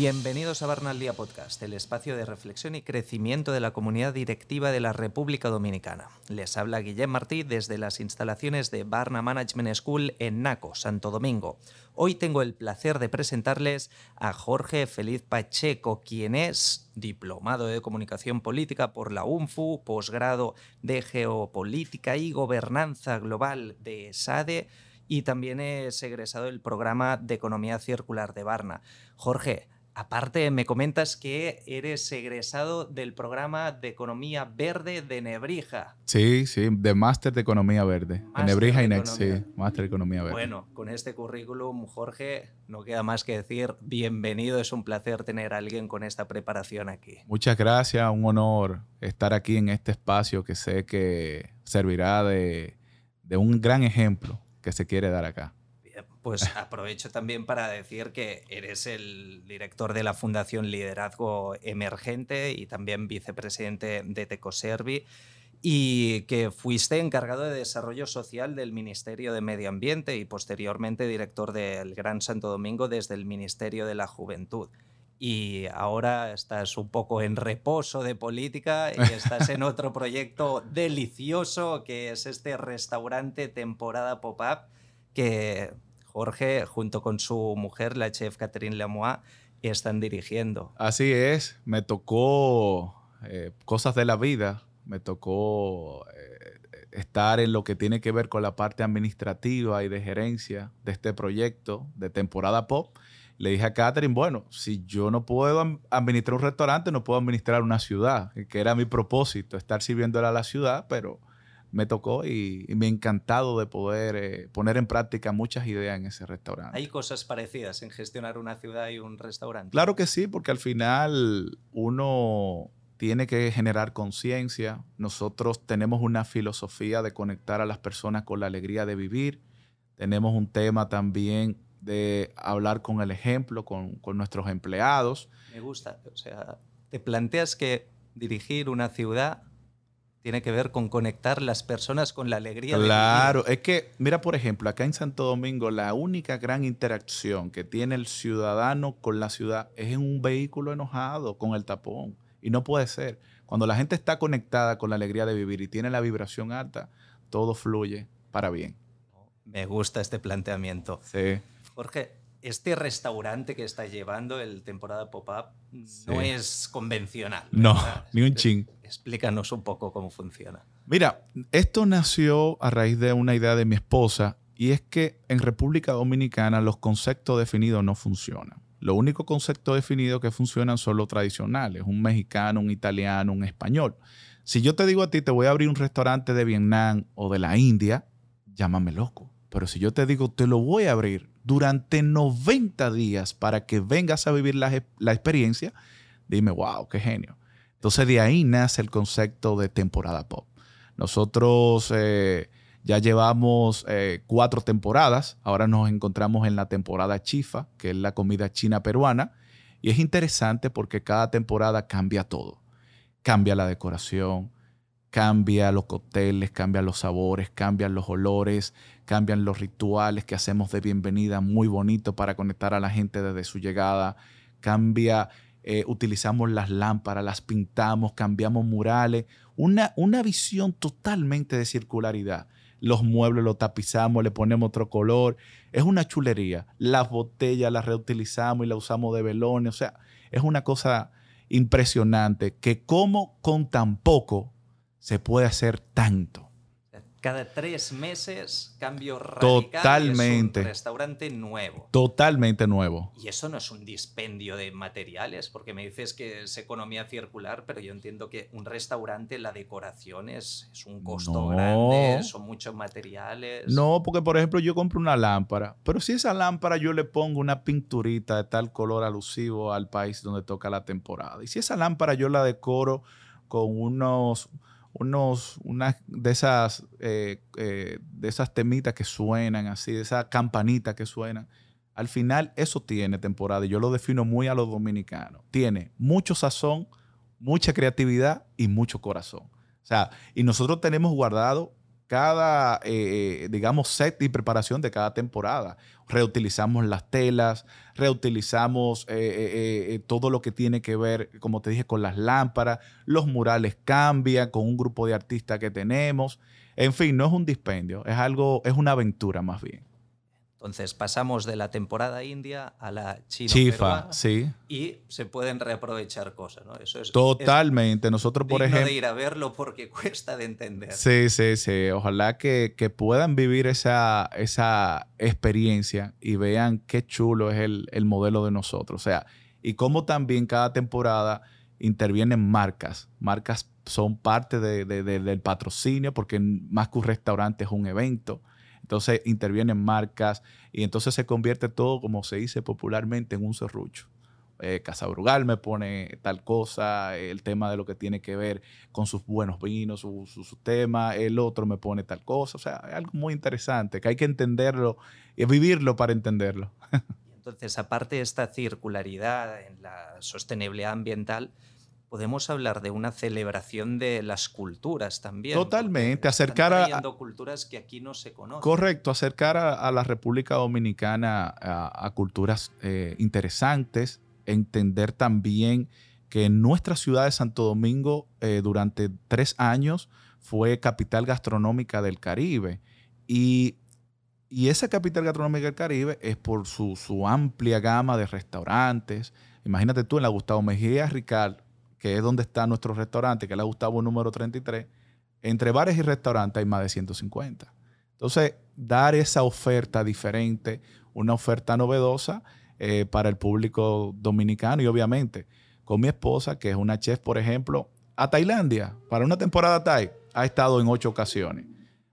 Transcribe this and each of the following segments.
Bienvenidos a Barna al Día Podcast, el espacio de reflexión y crecimiento de la comunidad directiva de la República Dominicana. Les habla Guillem Martí desde las instalaciones de Barna Management School en Naco, Santo Domingo. Hoy tengo el placer de presentarles a Jorge Feliz Pacheco, quien es diplomado de comunicación política por la UNFU, posgrado de geopolítica y gobernanza global de SADE y también es egresado del programa de economía circular de Barna. Jorge, Aparte, me comentas que eres egresado del programa de Economía Verde de Nebrija. Sí, sí, de Máster de Economía Verde. de Nebrija y Next, sí, Máster de Economía Verde. Bueno, con este currículum, Jorge, no queda más que decir bienvenido. Es un placer tener a alguien con esta preparación aquí. Muchas gracias, un honor estar aquí en este espacio que sé que servirá de, de un gran ejemplo que se quiere dar acá pues aprovecho también para decir que eres el director de la Fundación Liderazgo Emergente y también vicepresidente de Tecoservi y que fuiste encargado de desarrollo social del Ministerio de Medio Ambiente y posteriormente director del Gran Santo Domingo desde el Ministerio de la Juventud. Y ahora estás un poco en reposo de política y estás en otro proyecto delicioso que es este restaurante temporada pop-up que Jorge, junto con su mujer, la chef Catherine Lemois, están dirigiendo. Así es, me tocó eh, cosas de la vida, me tocó eh, estar en lo que tiene que ver con la parte administrativa y de gerencia de este proyecto de temporada pop. Le dije a Catherine, bueno, si yo no puedo administrar un restaurante, no puedo administrar una ciudad, que era mi propósito, estar sirviéndole a la ciudad, pero me tocó y, me ha encantado de poder eh, poner en práctica muchas ideas en ese restaurante. ¿Hay cosas parecidas en gestionar una ciudad y un restaurante? Claro que sí, porque al final uno tiene que generar conciencia. Nosotros tenemos una filosofía de conectar a las personas con la alegría de vivir. Tenemos un tema también de hablar con el ejemplo, con, con nuestros empleados. Me gusta, o sea, te planteas que dirigir una ciudad tiene que ver con conectar las personas con la alegría. Claro, es que, mira, por ejemplo, acá en Santo Domingo, la única gran interacción que tiene el ciudadano con la ciudad es en un vehículo enojado, con el tapón. Y no puede ser. Cuando la gente está conectada con la alegría de vivir y tiene la vibración alta, todo fluye para bien. Me gusta este planteamiento. Sí. Jorge, este restaurante que está llevando el temporada pop-up no es convencional. No, ni un ching. Explícanos un poco cómo funciona. Mira, esto nació a raíz de una idea de mi esposa y es que en República Dominicana los conceptos definidos no funcionan. Los únicos conceptos definidos que funcionan son los tradicionales, un mexicano, un italiano, un español. Si yo te digo a ti, te voy a abrir un restaurante de Vietnam o de la India, llámame loco. Pero si yo te digo, te lo voy a abrir durante 90 días para que vengas a vivir la, experiencia, dime, wow, qué genio. Entonces de ahí nace el concepto de temporada pop. Nosotros eh, ya llevamos eh, cuatro temporadas, ahora nos encontramos en la temporada chifa, que es la comida china peruana, y es interesante porque cada temporada cambia todo. Cambia la decoración, cambia los cócteles, cambian los sabores, cambian los olores, cambian los rituales que hacemos de bienvenida muy bonito para conectar a la gente desde su llegada, cambia, eh, utilizamos las lámparas, las pintamos, cambiamos murales, una, una visión totalmente de circularidad. Los muebles los tapizamos, le ponemos otro color, es una chulería. Las botellas las reutilizamos y las usamos de velones, o sea, es una cosa impresionante que como con tan poco se puede hacer tanto. Cada tres meses, cambio radical. Totalmente. un restaurante nuevo. Totalmente nuevo. Y eso no es un dispendio de materiales, porque me dices que es economía circular, pero yo entiendo que un restaurante, la decoración es, un costo grande, son muchos materiales. No, porque por ejemplo yo compro una lámpara, pero si esa lámpara yo le pongo una pinturita de tal color alusivo al país donde toca la temporada, y si esa lámpara yo la decoro con unos unos, unas de esas, eh, eh, de esas temitas que suenan así, de esas campanitas que suenan. Al final eso tiene temporada y yo lo defino muy a los dominicanos. Tiene mucho sazón, mucha creatividad y mucho corazón. O sea, y nosotros tenemos guardado cada, eh, digamos, set y preparación de cada temporada. Reutilizamos las telas, reutilizamos eh, eh, todo lo que tiene que ver, como te dije, con las lámparas, los murales cambian con un grupo de artistas que tenemos. En fin, no es un dispendio, es algo, es una aventura más bien. Entonces pasamos de la temporada india a la china Chifa, sí. Y se pueden reaprovechar cosas, ¿no? Eso es totalmente. Nosotros, por ejemplo, de ir a verlo porque cuesta de entender. Sí, sí, sí. Ojalá que, puedan vivir esa, esa experiencia y vean qué chulo es el, modelo de nosotros. O sea, y cómo también cada temporada intervienen marcas. Marcas son parte del patrocinio porque más que un restaurante es un evento. Entonces intervienen marcas y entonces se convierte todo, como se dice popularmente, en un serrucho. Eh, Casa Brugal me pone tal cosa, el tema de lo que tiene que ver con sus buenos vinos, su, su, tema, el otro me pone tal cosa. O sea, es algo muy interesante que hay que entenderlo y vivirlo para entenderlo. Entonces, aparte de esta circularidad en la sostenibilidad ambiental, podemos hablar de una celebración de las culturas también. Totalmente, acercar a... culturas que aquí no se conocen. Correcto, acercar a, la República Dominicana a, culturas eh, interesantes, entender también que nuestra ciudad de Santo Domingo eh, durante tres años fue capital gastronómica del Caribe. Y, esa capital gastronómica del Caribe es por su, su amplia gama de restaurantes. Imagínate tú en la Gustavo Mejía Ricard, que es donde está nuestro restaurante, que es la Gustavo número 33, entre bares y restaurantes hay más de 150. Entonces, dar esa oferta diferente, una oferta novedosa eh, para el público dominicano y obviamente con mi esposa, que es una chef, por ejemplo, a Tailandia, para una temporada Thai, ha estado en ocho ocasiones.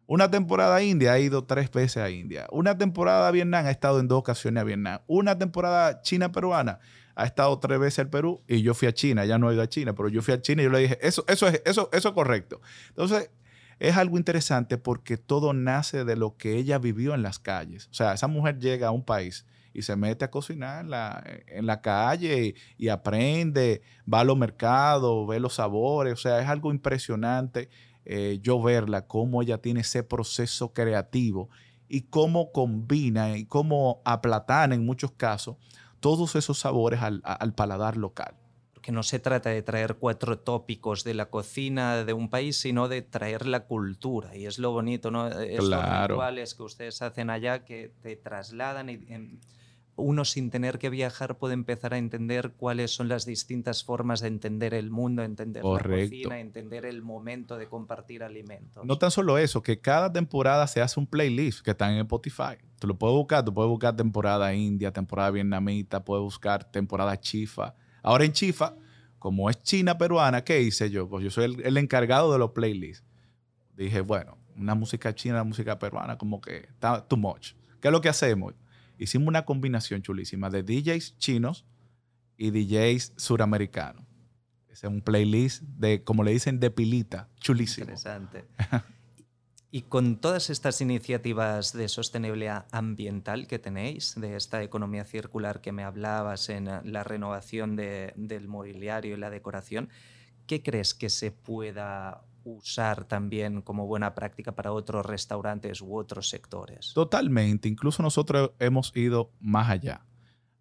Una temporada India ha ido tres veces a India. Una temporada Vietnam ha estado en dos ocasiones a Vietnam. Una temporada China-peruana ha estado tres veces al Perú y yo fui a China, ya no he ido a China, pero yo fui a China y yo le dije, eso, eso, es, eso, eso es correcto. Entonces, es algo interesante porque todo nace de lo que ella vivió en las calles. O sea, esa mujer llega a un país y se mete a cocinar en la, en la calle y, aprende, va a los mercados, ve los sabores. O sea, es algo impresionante eh, yo verla, cómo ella tiene ese proceso creativo y cómo combina y cómo aplatana en muchos casos todos esos sabores al, paladar local. Porque no se trata de traer cuatro tópicos de la cocina de un país, sino de traer la cultura. Y es lo bonito, ¿no? Estos rituales que ustedes hacen allá que te trasladan y uno sin tener que viajar puede empezar a entender cuáles son las distintas formas de entender el mundo, entender la cocina, entender el momento de compartir alimentos. No tan solo eso, que cada temporada se hace un playlist que está en Spotify. Tú lo puedes buscar, tú puedes buscar temporada india, temporada vietnamita, puedes buscar temporada chifa. Ahora en chifa, como es china peruana, ¿qué hice yo? Pues yo soy el, el encargado de los playlists. Dije, bueno, una música china, una música peruana, como que está too much. ¿Qué es lo que hacemos? Hicimos una combinación chulísima de DJs chinos y DJs suramericanos. es un playlist de, como le dicen, de pilita, chulísimo. Interesante. y con todas estas iniciativas de sostenibilidad ambiental que tenéis, de esta economía circular que me hablabas en la renovación del mobiliario y la decoración, ¿qué crees que se pueda usar también como buena práctica para otros restaurantes u otros sectores. Totalmente, incluso nosotros hemos ido más allá.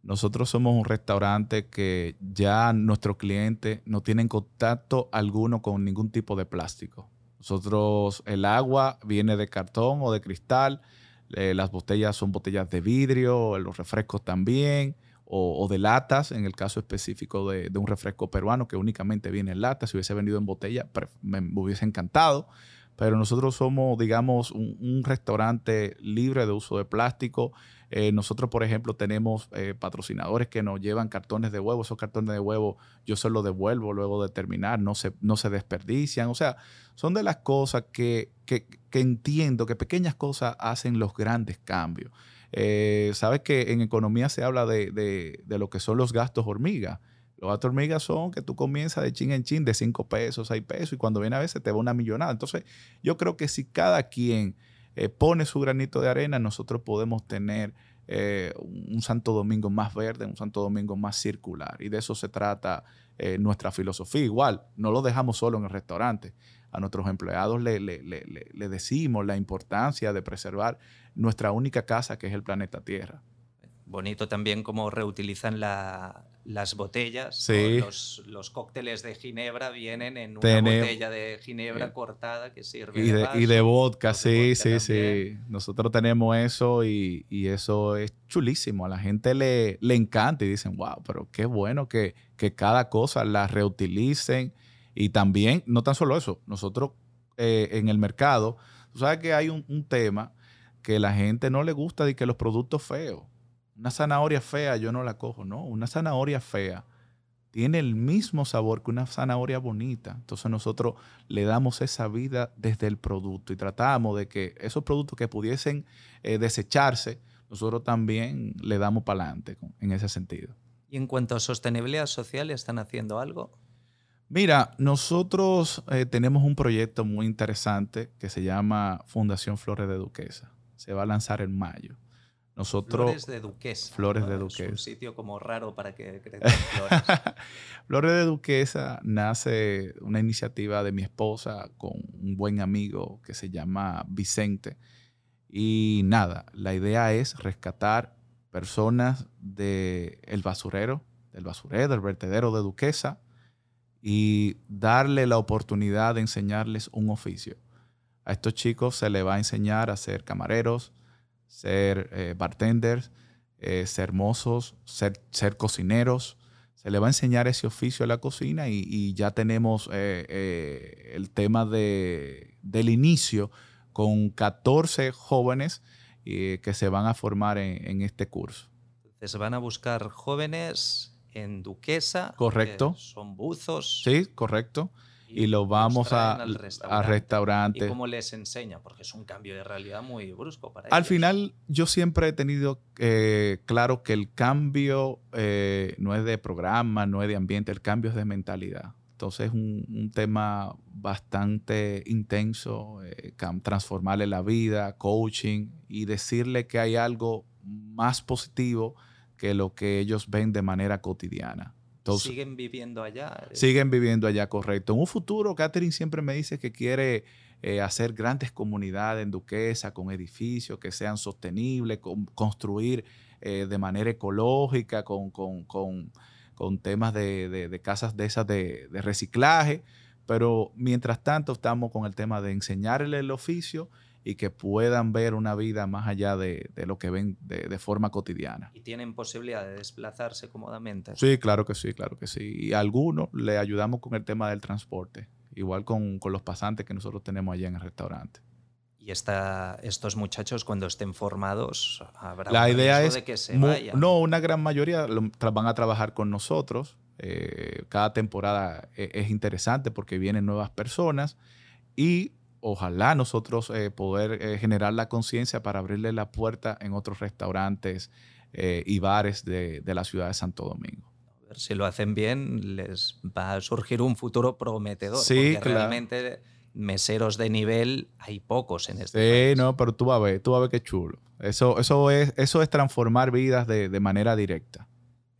Nosotros somos un restaurante que ya nuestros clientes no tienen contacto alguno con ningún tipo de plástico. Nosotros, el agua viene de cartón o de cristal, eh, las botellas son botellas de vidrio, los refrescos también o, de latas, en el caso específico de, un refresco peruano que únicamente viene en lata, si hubiese venido en botella, me, hubiese encantado. Pero nosotros somos, digamos, un, restaurante libre de uso de plástico. Eh, nosotros, por ejemplo, tenemos eh, patrocinadores que nos llevan cartones de huevo. Esos cartones de huevo yo se los devuelvo luego de terminar, no se, no se desperdician. O sea, son de las cosas que, que, que entiendo, que pequeñas cosas hacen los grandes cambios. Eh, Sabes que en economía se habla de, lo que son los gastos hormiga. Los gastos hormiga son que tú comienzas de chin en chin de 5 pesos, 6 pesos y cuando viene a veces te va una millonada. Entonces, yo creo que si cada quien eh, pone su granito de arena, nosotros podemos tener eh, un Santo Domingo más verde, un Santo Domingo más circular. Y de eso se trata nuestra filosofía. Igual, no lo dejamos solo en el restaurante a nuestros empleados le, le, decimos la importancia de preservar nuestra única casa, que es el planeta Tierra. Bonito también cómo reutilizan las botellas. Los, cócteles de ginebra vienen en una botella de ginebra cortada que sirve y de, y de vodka, sí, sí, sí. Nosotros tenemos eso y, eso es chulísimo. A la gente le, le encanta y dicen, wow, pero qué bueno que, cada cosa la reutilicen. Y también, no tan solo eso, nosotros eh, en el mercado, tú sabes que hay un, un tema que la gente no le gusta de que los productos feos. Una zanahoria fea yo no la cojo, no. Una zanahoria fea tiene el mismo sabor que una zanahoria bonita. Entonces nosotros le damos esa vida desde el producto y tratamos de que esos productos que pudiesen eh, desecharse, nosotros también le damos para adelante en ese sentido. ¿Y en cuanto a sostenibilidad social, están haciendo algo? Mira, nosotros eh, tenemos un proyecto muy interesante que se llama Fundación Flores de Duquesa. Se va a lanzar en mayo. Nosotros, Flores de Duquesa. Flores de Duquesa. Es un sitio como raro para que crezcan flores. Flores de Duquesa nace una iniciativa de mi esposa con un buen amigo que se llama Vicente. Y nada, la idea es rescatar personas del el basurero, del basurero, del vertedero de Duquesa y darle la oportunidad de enseñarles un oficio. A estos chicos se les va a enseñar a ser camareros, ser eh, bartenders, eh, ser mozos, ser, ser, cocineros. Se le va a enseñar ese oficio a la cocina y, ya tenemos eh, el tema de, del inicio con 14 jóvenes que se van a formar en, en este curso. Entonces van a buscar jóvenes en Duquesa. Correcto. son buzos. Sí, correcto y lo vamos a, restaurante. ¿Y cómo les enseña? Porque es un cambio de realidad muy brusco para Al final, yo siempre he tenido eh, claro que el cambio eh, no es de programa, no es de ambiente, el cambio es de mentalidad. Entonces es un, tema bastante intenso, eh, transformarle la vida, coaching y decirle que hay algo más positivo que lo que ellos ven de manera cotidiana siguen viviendo allá. Eh. Siguen viviendo allá, correcto. En un futuro, Catherine siempre me dice que quiere eh, hacer grandes comunidades en Duquesa con edificios que sean sostenibles, construir eh, de manera ecológica, con, temas de, casas de esas de, de reciclaje. Pero mientras tanto estamos con el tema de enseñarle el oficio y que puedan ver una vida más allá de, lo que ven de, forma cotidiana. ¿Y tienen posibilidad de desplazarse cómodamente? Sí, claro que sí, claro que sí. Y a algunos le ayudamos con el tema del transporte, igual con, los pasantes que nosotros tenemos allá en el restaurante. Y esta, estos muchachos cuando estén formados, habrá la idea es de que se vayan. No, una gran mayoría van a trabajar con nosotros. Eh, cada temporada e, es interesante porque vienen nuevas personas y ojalá nosotros eh, poder eh, generar la conciencia para abrirle la puerta en otros restaurantes eh, y bares de, la ciudad de Santo Domingo. A ver si lo hacen bien, les va a surgir un futuro prometedor. Sí, porque realmente meseros de nivel hay pocos en este Sí, no, pero tú vas a ver, tú vas a ver qué chulo. Eso, eso, es, eso es transformar vidas de, de manera directa.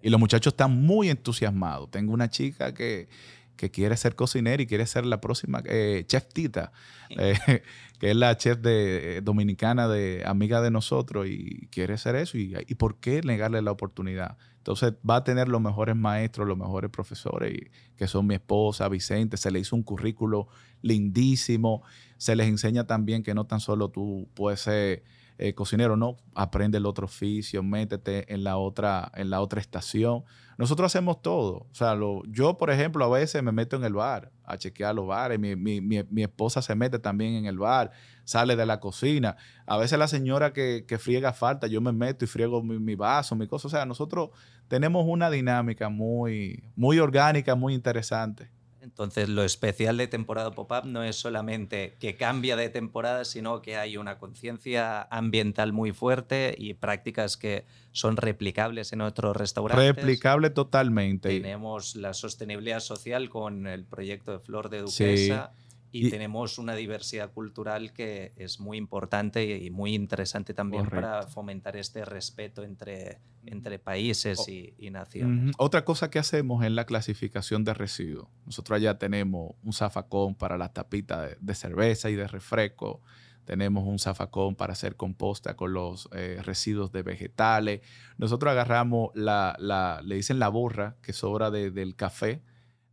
Y los muchachos están muy entusiasmados. Tengo una chica que que quiere ser cocinera y quiere ser la próxima eh, chef Tita, eh, que es la chef de, eh, dominicana de amiga de nosotros y quiere ser eso. Y, y, por qué negarle la oportunidad? Entonces va a tener los mejores maestros, los mejores profesores, y, que son mi esposa, Vicente. Se le hizo un currículo lindísimo. Se les enseña también que no tan solo tú puedes ser eh, cocinero, no, aprende el otro oficio, métete en la otra, en la otra estación. Nosotros hacemos todo. O sea, lo, yo, por ejemplo, a veces me meto en el bar a chequear los bares. Mi, mi, mi, esposa se mete también en el bar, sale de la cocina. A veces la señora que, que friega falta, yo me meto y friego mi, vaso, mi cosa. O sea, nosotros tenemos una dinámica muy, muy orgánica, muy interesante. Entonces, lo especial de temporada pop-up no es solamente que cambia de temporada, sino que hay una conciencia ambiental muy fuerte y prácticas que son replicables en otros restaurantes. Replicable totalmente. Tenemos la sostenibilidad social con el proyecto de Flor de Duquesa. Y, tenemos una diversidad cultural que es muy importante y muy interesante también para fomentar este respeto entre, entre países y, naciones. Otra cosa que hacemos es la clasificación de residuos. Nosotros allá tenemos un zafacón para las tapitas de, cerveza y de refresco. Tenemos un zafacón para hacer composta con los eh, residuos de vegetales. Nosotros agarramos la, la, le dicen la borra que sobra del café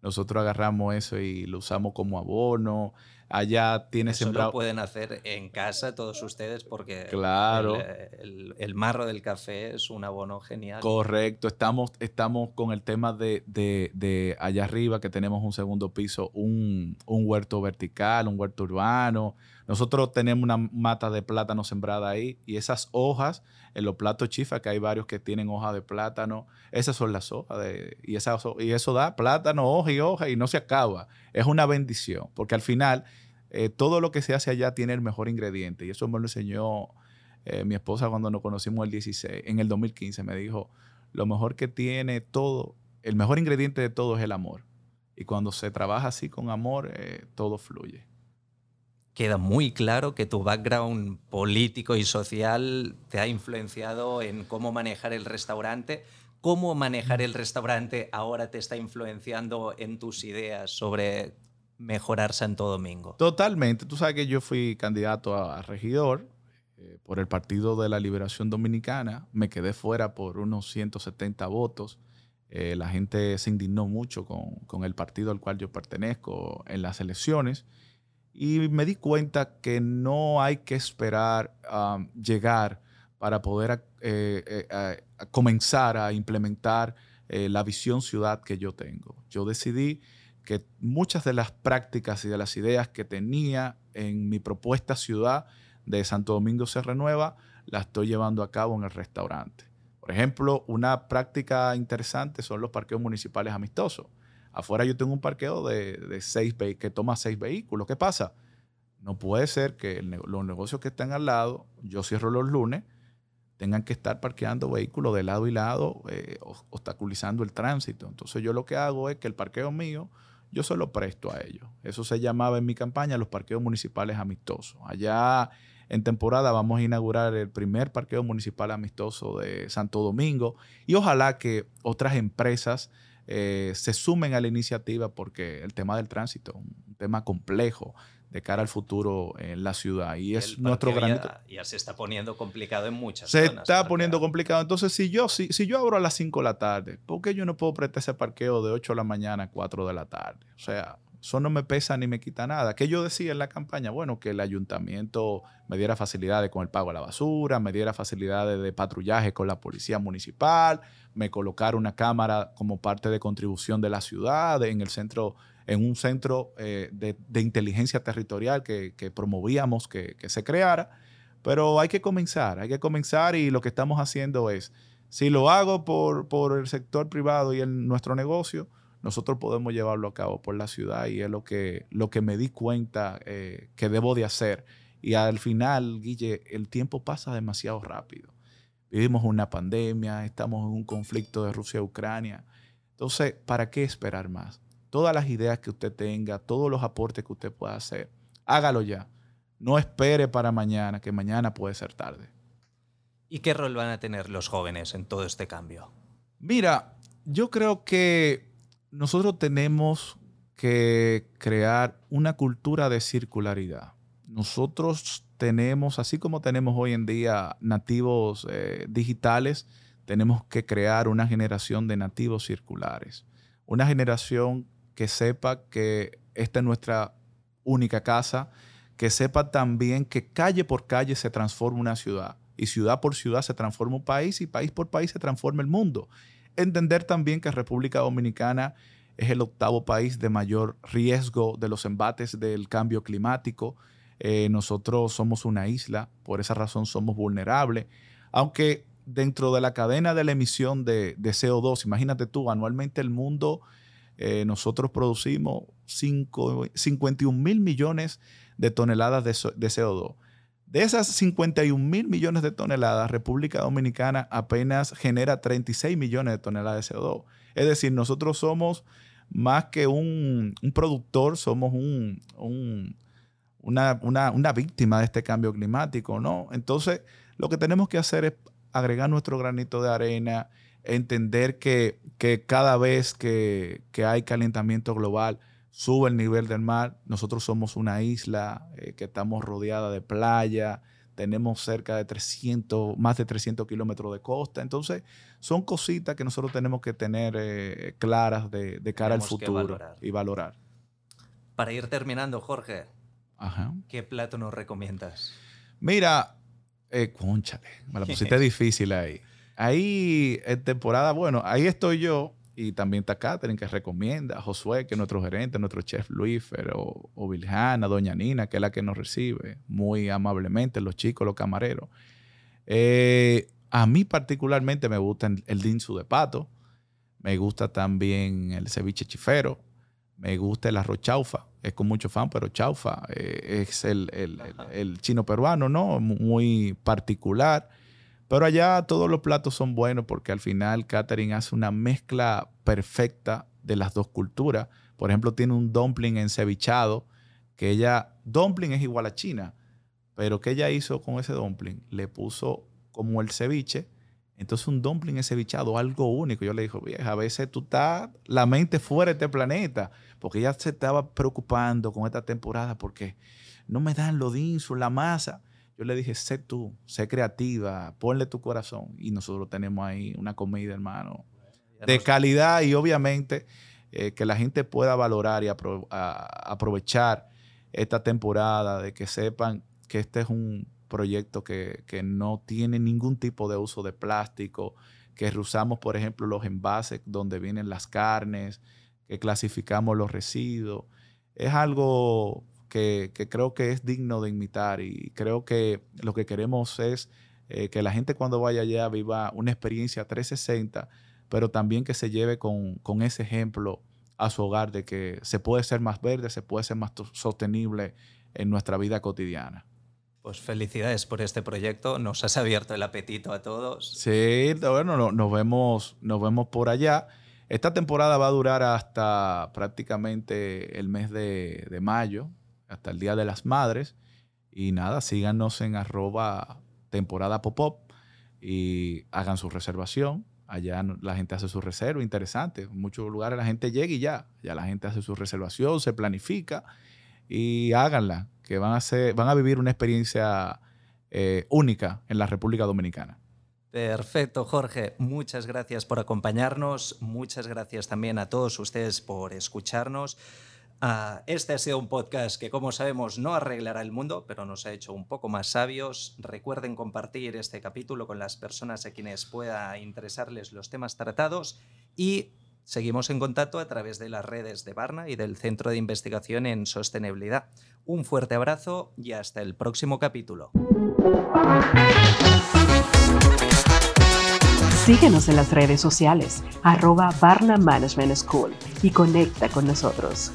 nosotros agarramos eso y lo usamos como abono. Allá tiene eso sembrado. Lo pueden hacer en casa todos ustedes porque claro. el, marro del café es un abono genial. Correcto. Estamos, estamos con el tema de, de, allá arriba, que tenemos un segundo piso, un, un huerto vertical, un huerto urbano. Nosotros tenemos una mata de plátano sembrada ahí y esas hojas en los platos chifa, que hay varios que tienen hoja de plátano. Esas son las hojas. De, y, y eso da plátano, hoja y hoja y no se acaba. Es una bendición, porque al final eh, todo lo que se hace allá tiene el mejor ingrediente. Y eso me lo enseñó eh, mi esposa cuando nos conocimos el 16, en el 2015. Me dijo, lo mejor que tiene todo, el mejor ingrediente de todo es el amor. Y cuando se trabaja así con amor, eh, todo fluye queda muy claro que tu background político y social te ha influenciado en cómo manejar el restaurante. ¿Cómo manejar el restaurante ahora te está influenciando en tus ideas sobre mejorar Santo Domingo? Totalmente. Tú sabes que yo fui candidato a, regidor eh, por el Partido de la Liberación Dominicana. Me quedé fuera por unos 170 votos. Eh, la gente se indignó mucho con, con el partido al cual yo pertenezco en las elecciones. Y me di cuenta que no hay que esperar a llegar para poder eh, eh, comenzar a implementar eh, la visión ciudad que yo tengo. Yo decidí que muchas de las prácticas y de las ideas que tenía en mi propuesta ciudad de Santo Domingo se renueva, las estoy llevando a cabo en el restaurante. Por ejemplo, una práctica interesante son los parqueos municipales amistosos. Afuera yo tengo un parqueo de, de seis que toma seis vehículos. ¿Qué pasa? No puede ser que los negocios que están al lado, yo cierro los lunes, tengan que estar parqueando vehículos de lado y lado, eh, obstaculizando el tránsito. Entonces yo lo que hago es que el parqueo mío, yo se lo presto a ellos. Eso se llamaba en mi campaña los parqueos municipales amistosos. Allá en temporada vamos a inaugurar el primer parqueo municipal amistoso de Santo Domingo y ojalá que otras empresas eh, se sumen a la iniciativa porque el tema del tránsito un tema complejo de cara al futuro en la ciudad. Y, es nuestro gran... Ya, se está poniendo complicado en muchas Se está poniendo complicado. Entonces, si yo, si, si yo abro a las 5 de la tarde, ¿por qué yo no puedo prestar ese parqueo de 8 de la mañana a 4 de la tarde? O sea, eso no me pesa ni me quita nada. ¿Qué yo decía en la campaña? Bueno, que el ayuntamiento me diera facilidades con el pago de la basura, me diera facilidades de patrullaje con la policía municipal, me colocara una cámara como parte de contribución de la ciudad en el centro, en un centro eh, de, inteligencia territorial que, promovíamos que, se creara. Pero hay que comenzar, hay que comenzar y lo que estamos haciendo es, si lo hago por, por el sector privado y en nuestro negocio, nosotros podemos llevarlo a cabo por la ciudad y es lo que, lo que me di cuenta eh, que debo de hacer. Y al final, Guille, el tiempo pasa demasiado rápido. Vivimos una pandemia, estamos en un conflicto de Rusia-Ucrania. Entonces, ¿para qué esperar más? Todas las ideas que usted tenga, todos los aportes que usted pueda hacer, hágalo ya. No espere para mañana, que mañana puede ser tarde. ¿Y qué rol van a tener los jóvenes en todo este cambio? Mira, yo creo que nosotros tenemos que crear una cultura de circularidad. Nosotros tenemos, así como tenemos hoy en día nativos eh, digitales, tenemos que crear una generación de nativos circulares. Una generación que sepa que esta es nuestra única casa, que sepa también que calle por calle se transforma una ciudad y ciudad por ciudad se transforma un país y país por país se transforma el mundo. Entender también que República Dominicana es el octavo país de mayor riesgo de los embates del cambio climático. Eh, nosotros somos una isla, por esa razón somos vulnerables. Aunque dentro de la cadena de la emisión de, CO2, imagínate tú, anualmente el mundo, eh, nosotros producimos 51 mil millones de toneladas de CO2. De esas 51 mil millones de toneladas, República Dominicana apenas genera 36 millones de toneladas de CO2. Es decir, nosotros somos más que un, productor, somos un, una, una, víctima de este cambio climático, ¿no? Entonces, lo que tenemos que hacer es agregar nuestro granito de arena, entender que, cada vez que, hay calentamiento global, sube el nivel del mar. Nosotros somos una isla eh, que estamos rodeada de playa, tenemos cerca de 300, más de 300 kilómetros de costa. Entonces, son cositas que nosotros tenemos que tener eh, claras de, cara al futuro y valorar. Para ir terminando, Jorge, ¿qué plato nos recomiendas? Mira, eh, conchale, me la pusiste difícil ahí. Ahí en temporada, bueno, ahí estoy yo y también está Catherine que recomienda, Josué, que es nuestro gerente, nuestro chef Luis, o, o Viljana, Doña Nina, que es la que nos recibe muy amablemente, los chicos, los camareros. Eh, a mí particularmente me gusta el dinsu de pato, me gusta también el ceviche chifero, me gusta el arroz chaufa, es con mucho fan, pero chaufa eh, es el, el, chino peruano, ¿no? Muy particular. Pero allá todos los platos son buenos porque al final Catherine hace una mezcla perfecta de las dos culturas. Por ejemplo, tiene un dumpling encevichado que ella, dumpling es igual a China, pero ¿qué ella hizo con ese dumpling? Le puso como el ceviche, entonces un dumpling encevichado, algo único. Yo le dije, vieja, a veces tú estás la mente fuera de este planeta, porque ella se estaba preocupando con esta temporada porque no me dan los dinsos, la masa. Yo le dije, sé tú, sé creativa, ponle tu corazón. Y nosotros tenemos ahí una comida, hermano, de calidad y obviamente eh, que la gente pueda valorar y aprovechar esta temporada, de que sepan que este es un proyecto que, no tiene ningún tipo de uso de plástico, que usamos, por ejemplo, los envases donde vienen las carnes, que clasificamos los residuos. Es algo que, creo que es digno de imitar y creo que lo que queremos es eh, que la gente cuando vaya allá viva una experiencia 360, pero también que se lleve con, ese ejemplo a su hogar de que se puede ser más verde, se puede ser más sostenible en nuestra vida cotidiana. Pues felicidades por este proyecto, nos has abierto el apetito a todos. Sí, bueno, nos, vemos, nos vemos por allá. Esta temporada va a durar hasta prácticamente el mes de, de mayo, hasta el Día de las Madres. Y nada, síganos en arroba temporada pop-up y hagan su reservación. Allá la gente hace su reserva, interesante. En muchos lugares la gente llega y ya, ya la gente hace su reservación, se planifica y háganla, que van a, ser, van a vivir una experiencia eh, única en la República Dominicana. Perfecto, Jorge. Muchas gracias por acompañarnos. Muchas gracias también a todos ustedes por escucharnos. Ah, este ha sido un podcast que, como sabemos, no arreglará el mundo, pero nos ha hecho un poco más sabios. Recuerden compartir este capítulo con las personas a quienes pueda interesarles los temas tratados y seguimos en contacto a través de las redes de Barna y del Centro de Investigación en Sostenibilidad. Un fuerte abrazo y hasta el próximo capítulo. Síguenos en las redes sociales, arroba Barna Management School y conecta con nosotros.